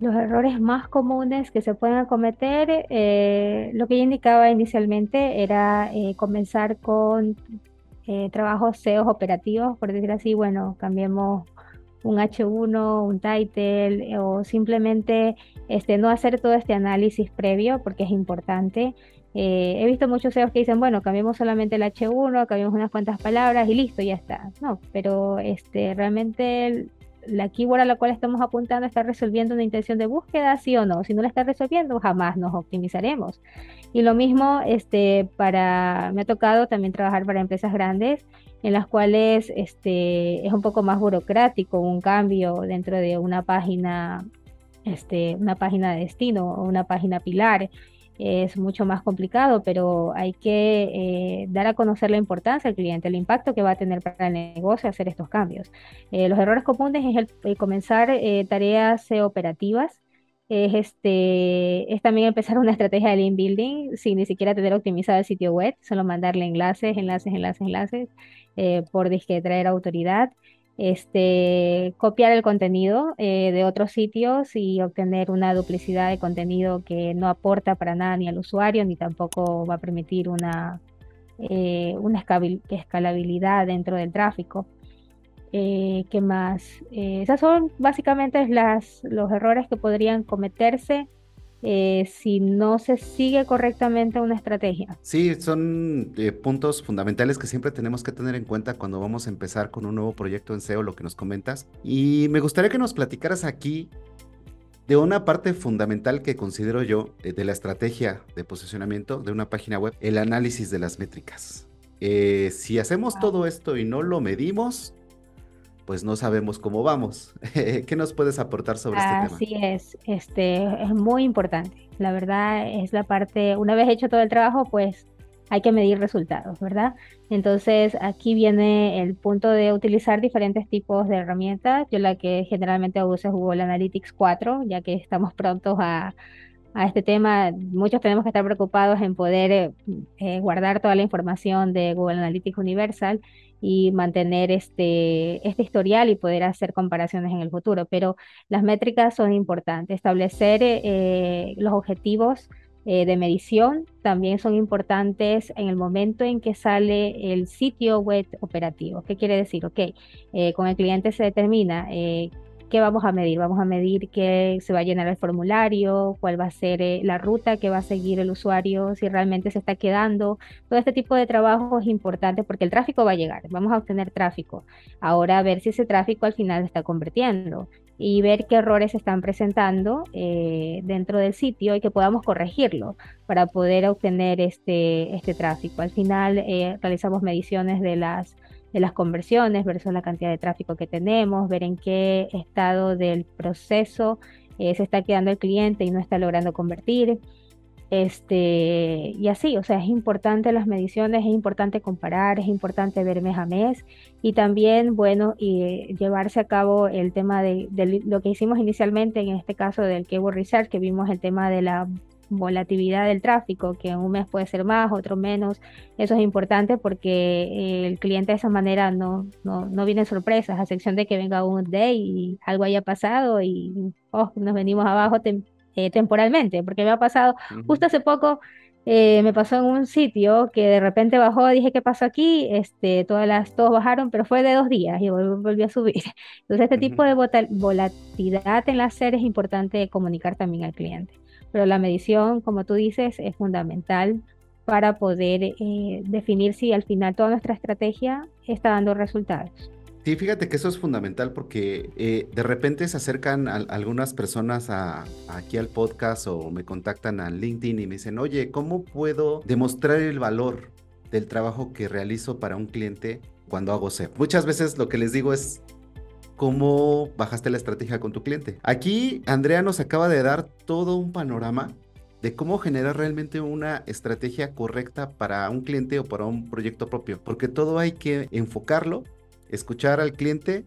Los errores más comunes que se pueden cometer, eh, lo que yo indicaba inicialmente era eh, comenzar con eh, trabajos SEO operativos, por decir así, bueno, cambiemos un H1, un title o simplemente este, no hacer todo este análisis previo porque es importante. he visto muchos SEOs que dicen, bueno, cambiemos solamente el H1, cambiemos unas cuantas palabras y listo, ya está. No, pero este, realmente la keyword a la cual estamos apuntando está resolviendo una intención de búsqueda, sí o no. Si no la está resolviendo, jamás nos optimizaremos. Y lo mismo, este, para, me ha tocado también trabajar para empresas grandes en las cuales este, es un poco más burocrático un cambio dentro de una página, este, una página de destino o una página pilar es mucho más complicado, pero hay que eh, dar a conocer la importancia al cliente, el impacto que va a tener para el negocio hacer estos cambios. Eh, los errores comunes es el, comenzar eh, tareas operativas, es, este, es también empezar una estrategia de link building sin ni siquiera tener optimizado el sitio web, solo mandarle enlaces, enlaces, enlaces, enlaces, por disque traer autoridad este, copiar el contenido eh, de otros sitios y obtener una duplicidad de contenido que no aporta para nada ni al usuario ni tampoco va a permitir una, eh, una escalabilidad dentro del tráfico. Eh, ¿Qué más? esas son básicamente las, los errores que podrían cometerse eh, si no se sigue correctamente una estrategia. Sí, son eh, puntos fundamentales que siempre tenemos que tener en cuenta cuando vamos a empezar con un nuevo proyecto en SEO, lo que nos comentas. Y me gustaría que nos platicaras aquí de una parte fundamental que considero yo eh, de la estrategia de posicionamiento de una página web, el análisis de las métricas. si hacemos todo esto y no lo medimos, pues no sabemos cómo vamos. ¿Qué nos puedes aportar sobre este tema? Así es, este es muy importante. La verdad es la parte, una vez hecho todo el trabajo, pues hay que medir resultados, ¿verdad? Entonces aquí viene el punto de utilizar diferentes tipos de herramientas. Yo la que generalmente uso es Google Analytics 4, ya que estamos prontos a, a este tema. Muchos tenemos que estar preocupados en poder eh, eh, guardar toda la información de Google Analytics Universal y mantener este, este historial y poder hacer comparaciones en el futuro. Pero las métricas son importantes. Establecer eh, los objetivos eh, de medición también son importantes en el momento en que sale el sitio web operativo. ¿Qué quiere decir? Ok, eh, con el cliente se determina ¿Qué vamos a medir? Vamos a medir que se va a llenar el formulario, cuál va a ser eh, la ruta que va a seguir el usuario, si realmente se está quedando. Todo este tipo de trabajo es importante porque el tráfico va a llegar, vamos a obtener tráfico. Ahora a ver si ese tráfico al final se está convirtiendo y ver qué errores se están presentando eh, dentro del sitio y que podamos corregirlo para poder obtener este, este tráfico. Al final eh, realizamos mediciones de las de las conversiones versus la cantidad de tráfico que tenemos, ver en qué estado del proceso eh, se está quedando el cliente y no está logrando convertir. Este, y así, o sea, es importante las mediciones, es importante comparar, es importante ver mes a mes y también, bueno, y, eh, llevarse a cabo el tema de, de, lo que hicimos inicialmente, en este caso del Keyword Research, que vimos el tema de la volatilidad del tráfico, que un mes puede ser más, otro menos. Eso es importante porque el cliente de esa manera no, no, no viene sorpresas, a excepción de que venga un day y algo haya pasado y oh, nos venimos abajo eh, temporalmente, porque me ha pasado justo hace poco. Eh, me pasó en un sitio que de repente bajó, dije, ¿qué pasó aquí? Este, todas las, todos bajaron, pero fue de dos días y volvió, a subir. Entonces, este tipo de volatilidad en la SER es importante comunicar también al cliente pero la medición, como tú dices, es fundamental para poder eh, definir si al final toda nuestra estrategia está dando resultados. Sí, fíjate que eso es fundamental porque eh, de repente se acercan algunas personas a, aquí al podcast o me contactan a LinkedIn y me dicen, oye, ¿cómo puedo demostrar el valor del trabajo que realizo para un cliente cuando hago SEO? Muchas veces lo que les digo es, cómo bajaste la estrategia con tu cliente. Aquí Andrea nos acaba de dar todo un panorama de cómo generar realmente una estrategia correcta para un cliente o para un proyecto propio. Porque todo hay que enfocarlo, escuchar al cliente,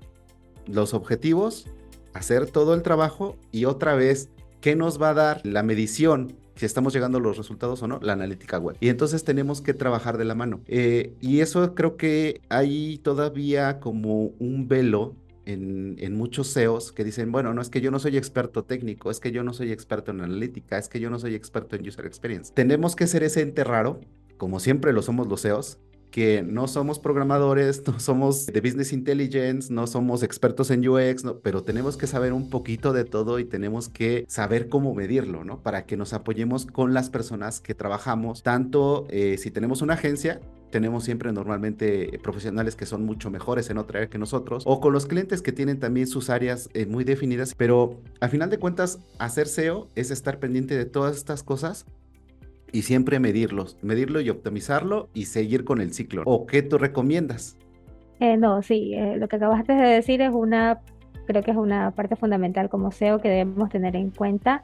los objetivos, hacer todo el trabajo y otra vez, ¿qué nos va a dar la medición? Si estamos llegando a los resultados o no, la analítica web. Y entonces tenemos que trabajar de la mano. Eh, y eso creo que hay todavía como un velo en, muchos SEOs que dicen, bueno, no es que yo no soy experto técnico, es que yo no soy experto en analítica, es que yo no soy experto en user experience. Tenemos que ser ese ente raro, como siempre lo somos los SEOs, que no somos programadores, no somos de business intelligence, no somos expertos en UX, pero tenemos que saber un poquito de todo y tenemos que saber cómo medirlo, ¿no? Para que nos apoyemos con las personas que trabajamos, tanto eh, si tenemos una agencia, tenemos siempre normalmente profesionales que son mucho mejores en otra área que nosotros, o con los clientes que tienen también sus áreas eh, muy definidas, pero al final de cuentas, hacer SEO es estar pendiente de todas estas cosas y siempre medirlos, medirlo y optimizarlo y seguir con el ciclo. ¿O qué tú recomiendas? Eh, no, sí, eh, lo que acabaste de decir es una, creo que es una parte fundamental como SEO que debemos tener en cuenta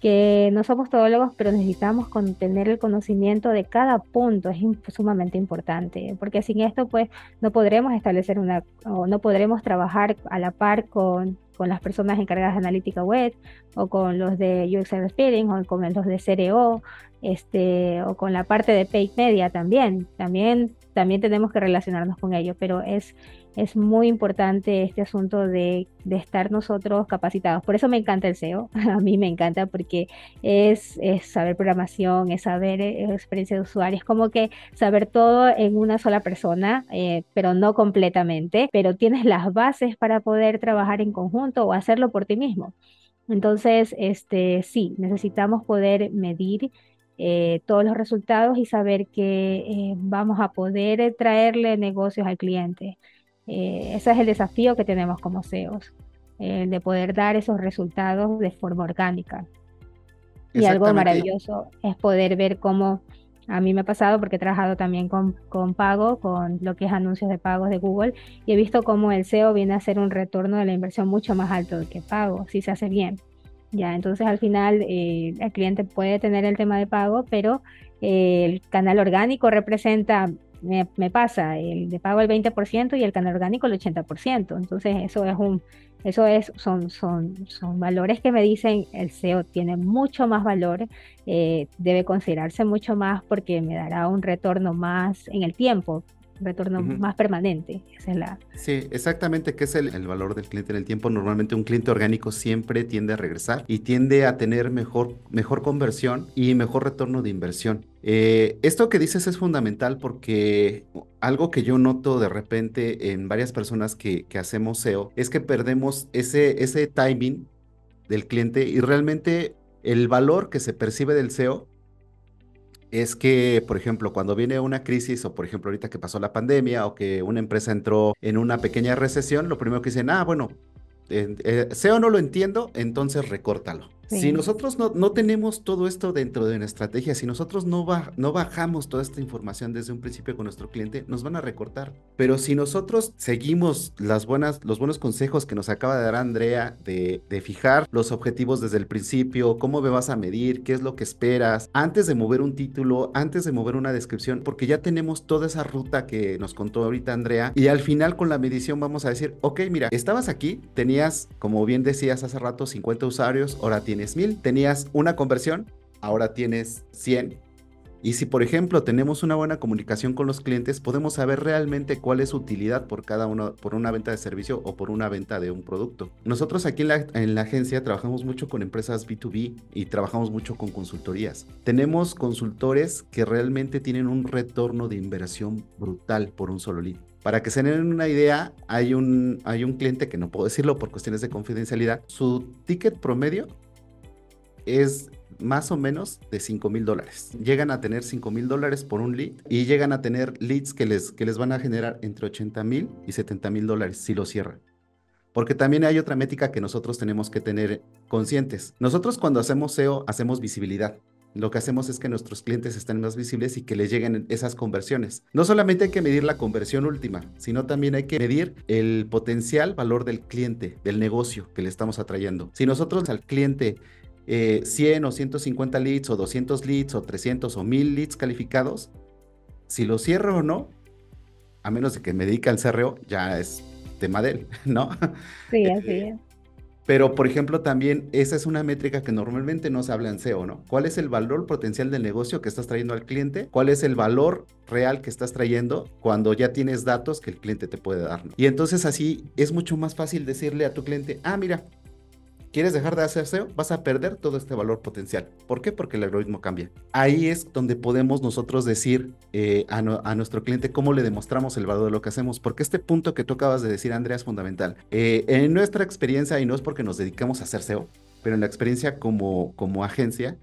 que no somos todólogos, pero necesitamos tener el conocimiento de cada punto, es sumamente importante, porque sin esto pues no podremos establecer una, o no podremos trabajar a la par con, con las personas encargadas de analítica web, o con los de UX Experience, o con los de CRO, este, o con la parte de paid media también, también, también tenemos que relacionarnos con ellos, pero es es muy importante este asunto de, estar nosotros capacitados. Por eso me encanta el SEO, a mí me encanta porque es, saber programación, es saber eh, experiencia de usuario, es como que saber todo en una sola persona, eh, pero no completamente, pero tienes las bases para poder trabajar en conjunto o hacerlo por ti mismo. Entonces, este, sí, necesitamos poder medir eh, todos los resultados y saber que vamos a poder traerle negocios al cliente. Eh, ese es el desafío que tenemos como CEOs, de poder dar esos resultados de forma orgánica. Y algo maravilloso es poder ver cómo a mí me ha pasado porque he trabajado también con, con, pago, con lo que es anuncios de pagos de Google, y he visto cómo el SEO viene a ser un retorno de la inversión mucho más alto que pago, si se hace bien. Ya, entonces al final eh, el cliente puede tener el tema de pago, pero eh, el canal orgánico representa me, pasa, el de pago el 20% y el canal orgánico el 80%. Entonces eso es un, eso es, son, son, son valores que me dicen el SEO tiene mucho más valor, eh, debe considerarse mucho más porque me dará un retorno más en el tiempo, retorno más permanente. Esa es la... Sí, exactamente, que es el, el, valor del cliente en el tiempo. Normalmente un cliente orgánico siempre tiende a regresar y tiende a tener mejor, mejor conversión y mejor retorno de inversión. Eh, esto que dices es fundamental porque algo que yo noto de repente en varias personas que, que hacemos SEO es que perdemos ese, ese timing del cliente y realmente el valor que se percibe del SEO es que, por ejemplo, cuando viene una crisis o, por ejemplo, ahorita que pasó la pandemia o que una empresa entró en una pequeña recesión, lo primero que dicen, ah, bueno, eh, SEO no lo entiendo, entonces recórtalo. Si nosotros no, no, tenemos todo esto dentro de nuestra estrategia, si nosotros no, no bajamos toda esta información desde un principio con nuestro cliente, nos van a recortar. Pero si nosotros seguimos las buenas, los buenos consejos que nos acaba de dar Andrea de, de fijar los objetivos desde el principio, cómo me vas a medir, qué es lo que esperas, antes de mover un título, antes de mover una descripción, porque ya tenemos toda esa ruta que nos contó ahorita Andrea y al final con la medición vamos a decir, ok, mira, estabas aquí, tenías, como bien decías hace rato, 50 usuarios, ahora tienes tienes mil, tenías una conversión, ahora tienes 100. Y si, por ejemplo, tenemos una buena comunicación con los clientes, podemos saber realmente cuál es su utilidad por cada uno, por una venta de servicio o por una venta de un producto. Nosotros aquí en la, en la agencia trabajamos mucho con empresas B2B y trabajamos mucho con consultorías. Tenemos consultores que realmente tienen un retorno de inversión brutal por un solo lead. Para que se den una idea, hay un, hay un cliente que no puedo decirlo por cuestiones de confidencialidad. Su ticket promedio es más o menos de 5 mil dólares. Llegan a tener 5 mil dólares por un lead y llegan a tener leads que les, que les van a generar entre 80 mil y 70 mil dólares si lo cierran. Porque también hay otra métrica que nosotros tenemos que tener conscientes. Nosotros cuando hacemos SEO hacemos visibilidad. Lo que hacemos es que nuestros clientes estén más visibles y que les lleguen esas conversiones. No solamente hay que medir la conversión última, sino también hay que medir el potencial valor del cliente, del negocio que le estamos atrayendo. Si nosotros al cliente 100 eh, o 150 leads o 200 leads o 300 o 1000 leads calificados, si lo cierro o no, a menos de que me dedique al CRO, ya es tema de él, ¿no? Sí, así es. Pero, por ejemplo, también esa es una métrica que normalmente no se habla en SEO, ¿no? ¿Cuál es el valor potencial del negocio que estás trayendo al cliente? ¿Cuál es el valor real que estás trayendo cuando ya tienes datos que el cliente te puede dar? Y entonces así es mucho más fácil decirle a tu cliente, ah, mira, ¿Quieres dejar de hacer SEO? Vas a perder todo este valor potencial. ¿Por qué? Porque el algoritmo cambia. Ahí es donde podemos nosotros decir eh, a, nuestro cliente cómo le demostramos el valor de lo que hacemos. Porque este punto que tú acabas de decir, Andrea, es fundamental. Eh, en nuestra experiencia, y no es porque nos dedicamos a hacer SEO, pero en la experiencia como, como agencia,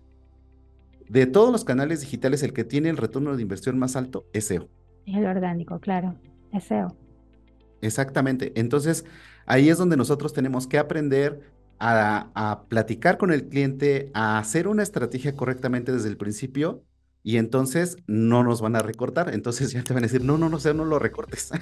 de todos los canales digitales, el que tiene el retorno de inversión más alto es SEO. El orgánico, claro, es SEO. Exactamente. Entonces, ahí es donde nosotros tenemos que aprender a, platicar con el cliente, a hacer una estrategia correctamente desde el principio y entonces no nos van a recortar. Entonces ya te van a decir, no, no, no, sé, no lo recortes.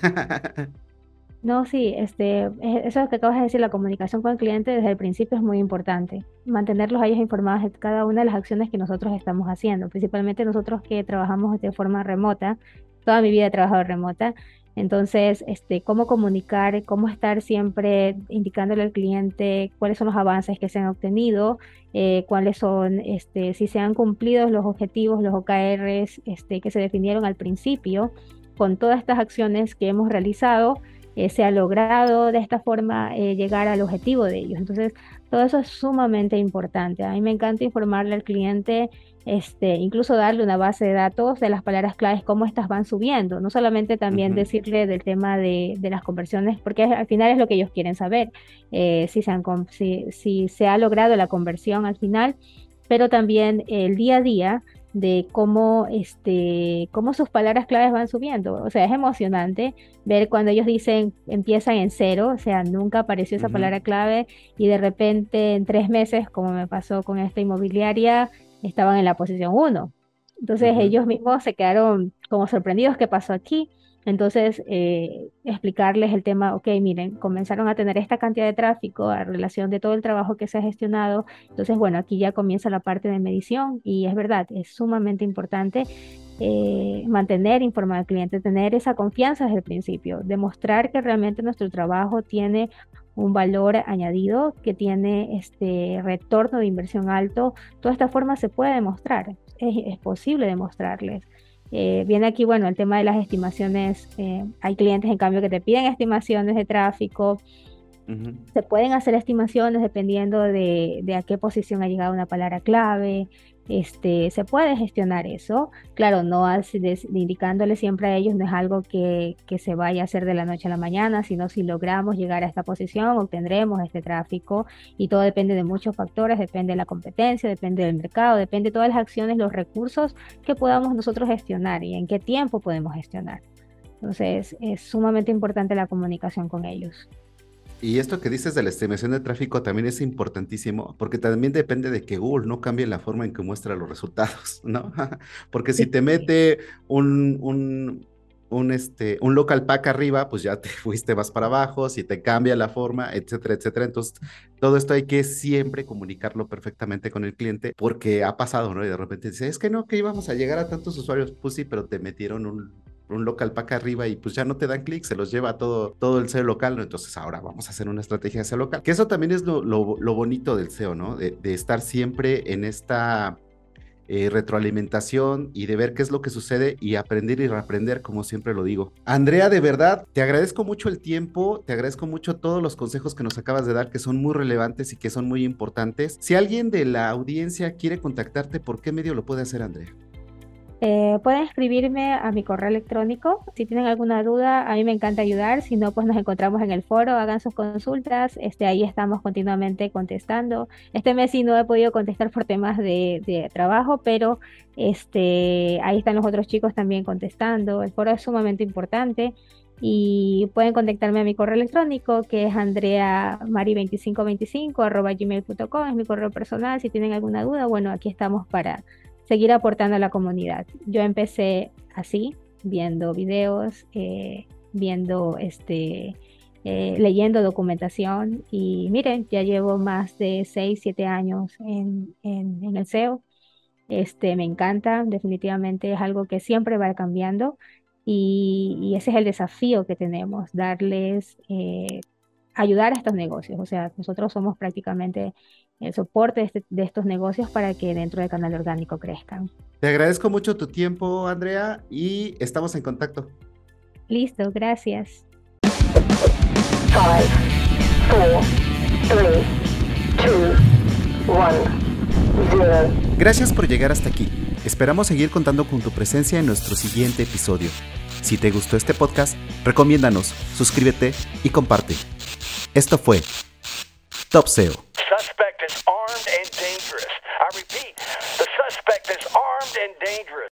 No, sí, este, e, eso que acabas de decir, la comunicación con el cliente desde el principio es muy importante. Mantenerlos a ellos informados de cada una de las acciones que nosotros estamos haciendo, principalmente nosotros que trabajamos de forma remota. Toda mi vida he trabajado remota. Entonces, este, cómo comunicar, cómo estar siempre indicándole al cliente cuáles son los avances que se han obtenido, eh, cuáles son, este, si se han cumplido los objetivos, los OKRs este, que se definieron al principio, con todas estas acciones que hemos realizado, eh, se ha logrado de esta forma eh, llegar al objetivo de ellos. Entonces, todo eso es sumamente importante. A mí me encanta informarle al cliente este, incluso darle una base de datos de las palabras claves, cómo estas van subiendo, no solamente también decirle del tema de, las conversiones, porque al final es lo que ellos quieren saber, eh, si, se han, si, si, se ha logrado la conversión al final, pero también el día a día de cómo, este, cómo sus palabras claves van subiendo. O sea, es emocionante ver cuando ellos dicen empiezan en cero, o sea, nunca apareció esa palabra clave y de repente en tres meses, como me pasó con esta inmobiliaria, estaban en la posición 1. Entonces ellos mismos se quedaron como sorprendidos qué pasó aquí. Entonces, eh, explicarles el tema, ok, miren, comenzaron a tener esta cantidad de tráfico a relación de todo el trabajo que se ha gestionado. Entonces, bueno, aquí ya comienza la parte de medición y es verdad, es sumamente importante eh, mantener informado al cliente, tener esa confianza desde el principio, demostrar que realmente nuestro trabajo tiene un valor añadido que tiene este retorno de inversión alto, toda esta forma se puede demostrar, es, posible demostrarles. Eh, viene aquí, bueno, el tema de las estimaciones. Eh, hay clientes, en cambio, que te piden estimaciones de tráfico. Se pueden hacer estimaciones dependiendo de, de, a qué posición ha llegado una palabra clave, este, se puede gestionar eso. Claro, no indicándole siempre a ellos, no es algo que, se vaya a hacer de la noche a la mañana, sino si logramos llegar a esta posición, obtendremos este tráfico y todo depende de muchos factores, depende de la competencia, depende del mercado, depende de todas las acciones, los recursos que podamos nosotros gestionar y en qué tiempo podemos gestionar. Entonces, es sumamente importante la comunicación con ellos. Y esto que dices de la estimación de tráfico también es importantísimo, porque también depende de que Google no cambie la forma en que muestra los resultados, ¿no? porque si te mete un, un, un, este, un local pack arriba, pues ya te fuiste más para abajo, si te cambia la forma, etcétera, etcétera. Entonces, todo esto hay que siempre comunicarlo perfectamente con el cliente, porque ha pasado, ¿no? Y de repente dice, es que no, que íbamos a llegar a tantos usuarios. Pues sí, pero te metieron un un local pack arriba y pues ya no te dan clic, se los lleva todo, todo el SEO local. Entonces ahora vamos a hacer una estrategia de SEO local. Que eso también es lo, bonito del SEO, ¿no? De, de, estar siempre en esta eh, retroalimentación y de ver qué es lo que sucede y aprender y reaprender, como siempre lo digo. Andrea, de verdad, te agradezco mucho el tiempo, te agradezco mucho todos los consejos que nos acabas de dar, que son muy relevantes y que son muy importantes. Si alguien de la audiencia quiere contactarte, ¿por qué medio lo puede hacer, Andrea? Eh, pueden escribirme a mi correo electrónico. Si tienen alguna duda, a mí me encanta ayudar. Si no, pues nos encontramos en el foro, hagan sus consultas. Este, ahí estamos continuamente contestando. Este mes sí no he podido contestar por temas de, trabajo, pero este, ahí están los otros chicos también contestando. El foro es sumamente importante y pueden contactarme a mi correo electrónico que es andreamari2525 gmail.com, es mi correo personal. Si tienen alguna duda, bueno, aquí estamos para seguir aportando a la comunidad. Yo empecé así, viendo videos, eh, viendo este, eh, leyendo documentación y miren, ya llevo más de 6, 7 años en, en, el SEO. Este, me encanta, definitivamente es algo que siempre va cambiando y, y ese es el desafío que tenemos, darles, eh, ayudar a estos negocios. O sea, nosotros somos prácticamente el soporte este, de, estos negocios para que dentro del canal orgánico crezcan. Te agradezco mucho tu tiempo, Andrea, y estamos en contacto. Listo, gracias. Gracias por llegar hasta aquí. Esperamos seguir contando con tu presencia en nuestro siguiente episodio. Si te gustó este podcast, recomiéndanos, suscríbete y comparte. Esto fue Top SEO. armed and dangerous.